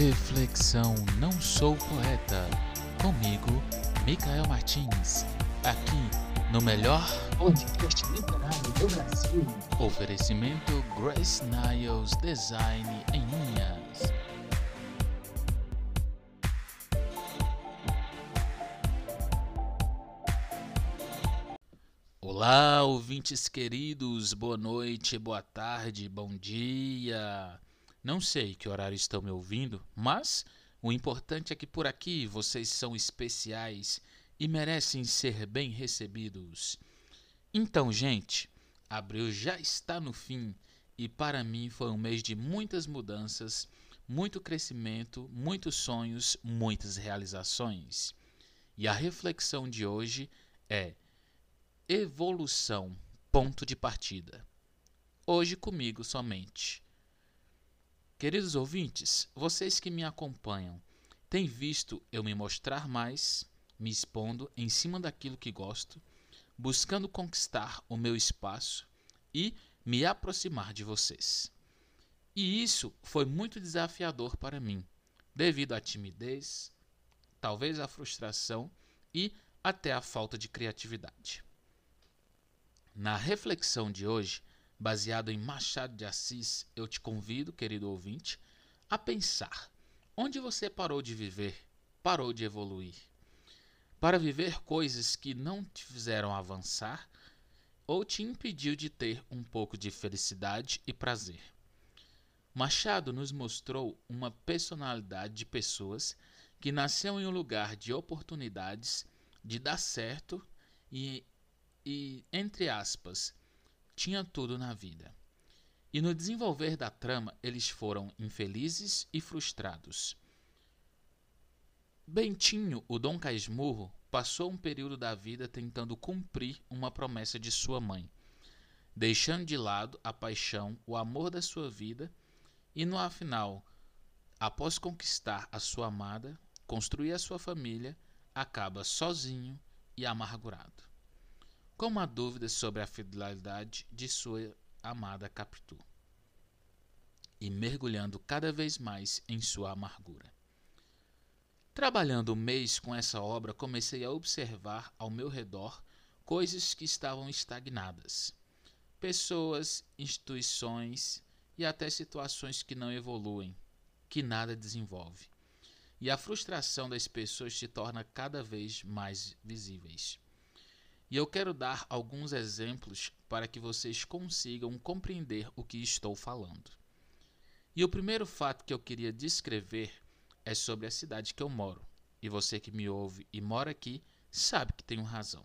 Reflexão Não Sou Poeta. Comigo, Micael Martins. Aqui no melhor podcast literário do Brasil. oferecimento Grace Niles Design em Unhas. Olá, ouvintes queridos, boa noite, boa tarde, bom dia. Não sei que horário estão me ouvindo, mas o importante é que por aqui vocês são especiais e merecem ser bem recebidos. Então, gente, abril já está no fim e para mim foi um mês de muitas mudanças, muito crescimento, muitos sonhos, muitas realizações. E a reflexão de hoje é evolução, ponto de partida. Hoje comigo somente. Queridos ouvintes, vocês que me acompanham, têm visto eu me mostrar mais, me expondo em cima daquilo que gosto, buscando conquistar o meu espaço e me aproximar de vocês. E isso foi muito desafiador para mim, devido à timidez, talvez à frustração e até à falta de criatividade. Na reflexão de hoje, baseado em Machado de Assis, eu te convido, querido ouvinte, a pensar onde você parou de viver, parou de evoluir. Para viver coisas que não te fizeram avançar ou te impediu de ter um pouco de felicidade e prazer. Machado nos mostrou uma personalidade de pessoas que nasceu em um lugar de oportunidades, de dar certo e, e entre aspas, tinha tudo na vida. E no desenvolver da trama, eles foram infelizes e frustrados. Bentinho, o Dom Casmurro, passou um período da vida tentando cumprir uma promessa de sua mãe, deixando de lado a paixão, o amor da sua vida, e no final, após conquistar a sua amada, construir a sua família, acaba sozinho e amargurado com uma dúvida sobre a fidelidade de sua amada Capitu, e mergulhando cada vez mais em sua amargura. Trabalhando um mês com essa obra, comecei a observar ao meu redor coisas que estavam estagnadas. Pessoas, instituições e até situações que não evoluem, que nada desenvolve. E a frustração das pessoas se torna cada vez mais visíveis. E eu quero dar alguns exemplos para que vocês consigam compreender o que estou falando. E o primeiro fato que eu queria descrever é sobre a cidade que eu moro. E você que me ouve e mora aqui sabe que tenho razão.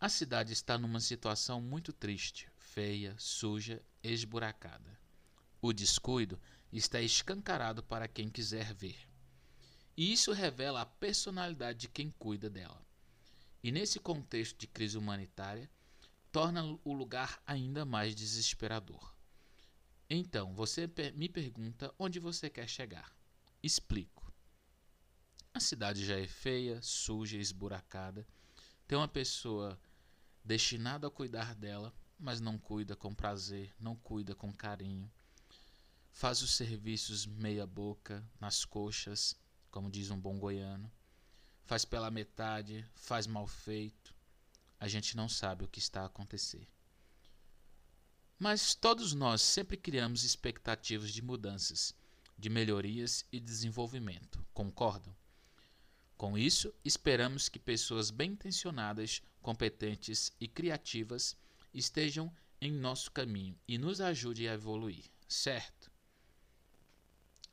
A cidade está numa situação muito triste, feia, suja, esburacada. O descuido está escancarado para quem quiser ver. E isso revela a personalidade de quem cuida dela. E nesse contexto de crise humanitária, torna o lugar ainda mais desesperador. Então, você me pergunta onde você quer chegar. Explico. A cidade já é feia, suja, esburacada. Tem uma pessoa destinada a cuidar dela, mas não cuida com prazer, não cuida com carinho. Faz os serviços meia boca, nas coxas, como diz um bom goiano faz pela metade, faz mal feito. A gente não sabe o que está a acontecer. Mas todos nós sempre criamos expectativas de mudanças, de melhorias e desenvolvimento, concordam? Com isso, esperamos que pessoas bem intencionadas, competentes e criativas estejam em nosso caminho e nos ajudem a evoluir, certo?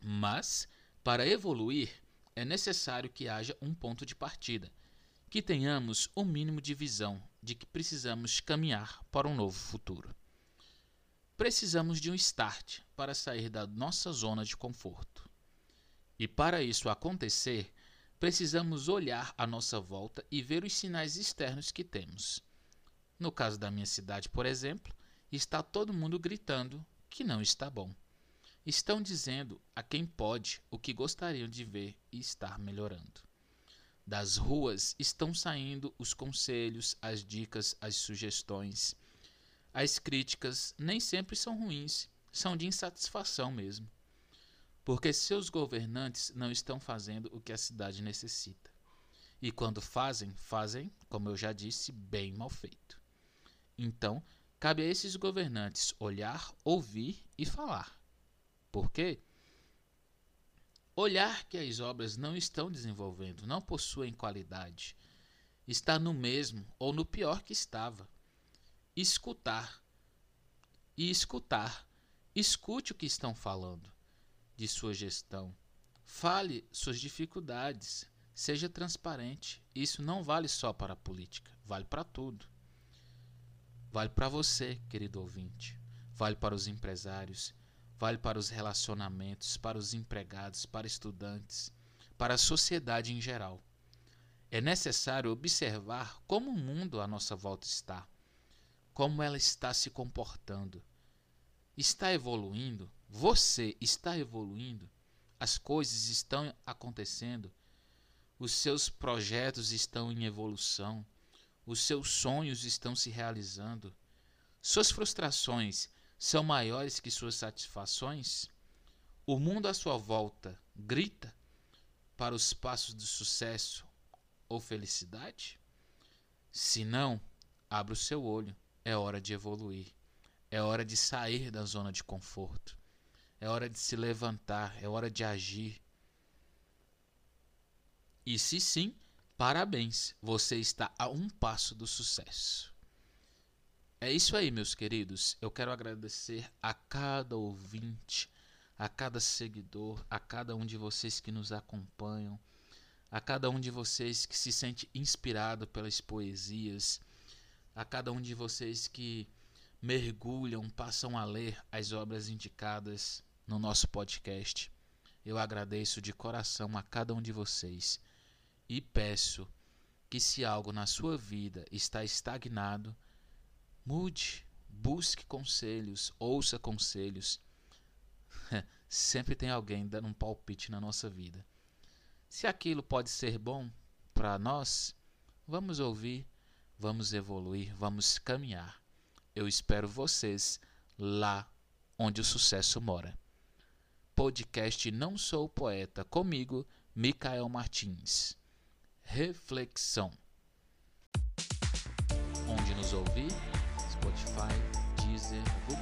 Mas, para evoluir, é necessário que haja um ponto de partida, que tenhamos o um mínimo de visão de que precisamos caminhar para um novo futuro. Precisamos de um start para sair da nossa zona de conforto. E para isso acontecer, precisamos olhar à nossa volta e ver os sinais externos que temos. No caso da minha cidade, por exemplo, está todo mundo gritando que não está bom estão dizendo a quem pode o que gostariam de ver e estar melhorando. Das ruas estão saindo os conselhos, as dicas, as sugestões. As críticas nem sempre são ruins, são de insatisfação mesmo. porque seus governantes não estão fazendo o que a cidade necessita. E quando fazem, fazem, como eu já disse, bem mal feito. Então, cabe a esses governantes olhar, ouvir e falar. Por quê? Olhar que as obras não estão desenvolvendo, não possuem qualidade, está no mesmo ou no pior que estava. Escutar. E escutar. Escute o que estão falando de sua gestão. Fale suas dificuldades. Seja transparente. Isso não vale só para a política, vale para tudo. Vale para você, querido ouvinte. Vale para os empresários, vale para os relacionamentos, para os empregados, para estudantes, para a sociedade em geral. É necessário observar como o mundo à nossa volta está, como ela está se comportando. Está evoluindo? Você está evoluindo? As coisas estão acontecendo? Os seus projetos estão em evolução? Os seus sonhos estão se realizando? Suas frustrações são maiores que suas satisfações? O mundo à sua volta grita para os passos de sucesso ou felicidade? Se não, abra o seu olho. É hora de evoluir. É hora de sair da zona de conforto. É hora de se levantar. É hora de agir. E se sim, parabéns. Você está a um passo do sucesso. É isso aí, meus queridos. Eu quero agradecer a cada ouvinte, a cada seguidor, a cada um de vocês que nos acompanham, a cada um de vocês que se sente inspirado pelas poesias, a cada um de vocês que mergulham, passam a ler as obras indicadas no nosso podcast. Eu agradeço de coração a cada um de vocês e peço que, se algo na sua vida está estagnado, Mude, busque conselhos, ouça conselhos. Sempre tem alguém dando um palpite na nossa vida. Se aquilo pode ser bom para nós, vamos ouvir, vamos evoluir, vamos caminhar. Eu espero vocês lá onde o sucesso mora. Podcast Não Sou Poeta, comigo, Micael Martins. Reflexão.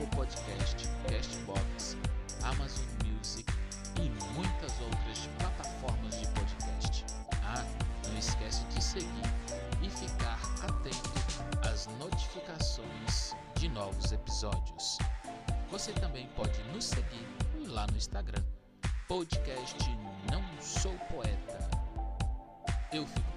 Google Podcast, Castbox, Amazon Music e muitas outras plataformas de podcast. Ah, não esquece de seguir e ficar atento às notificações de novos episódios. Você também pode nos seguir lá no Instagram, podcast Não Sou Poeta. Eu fico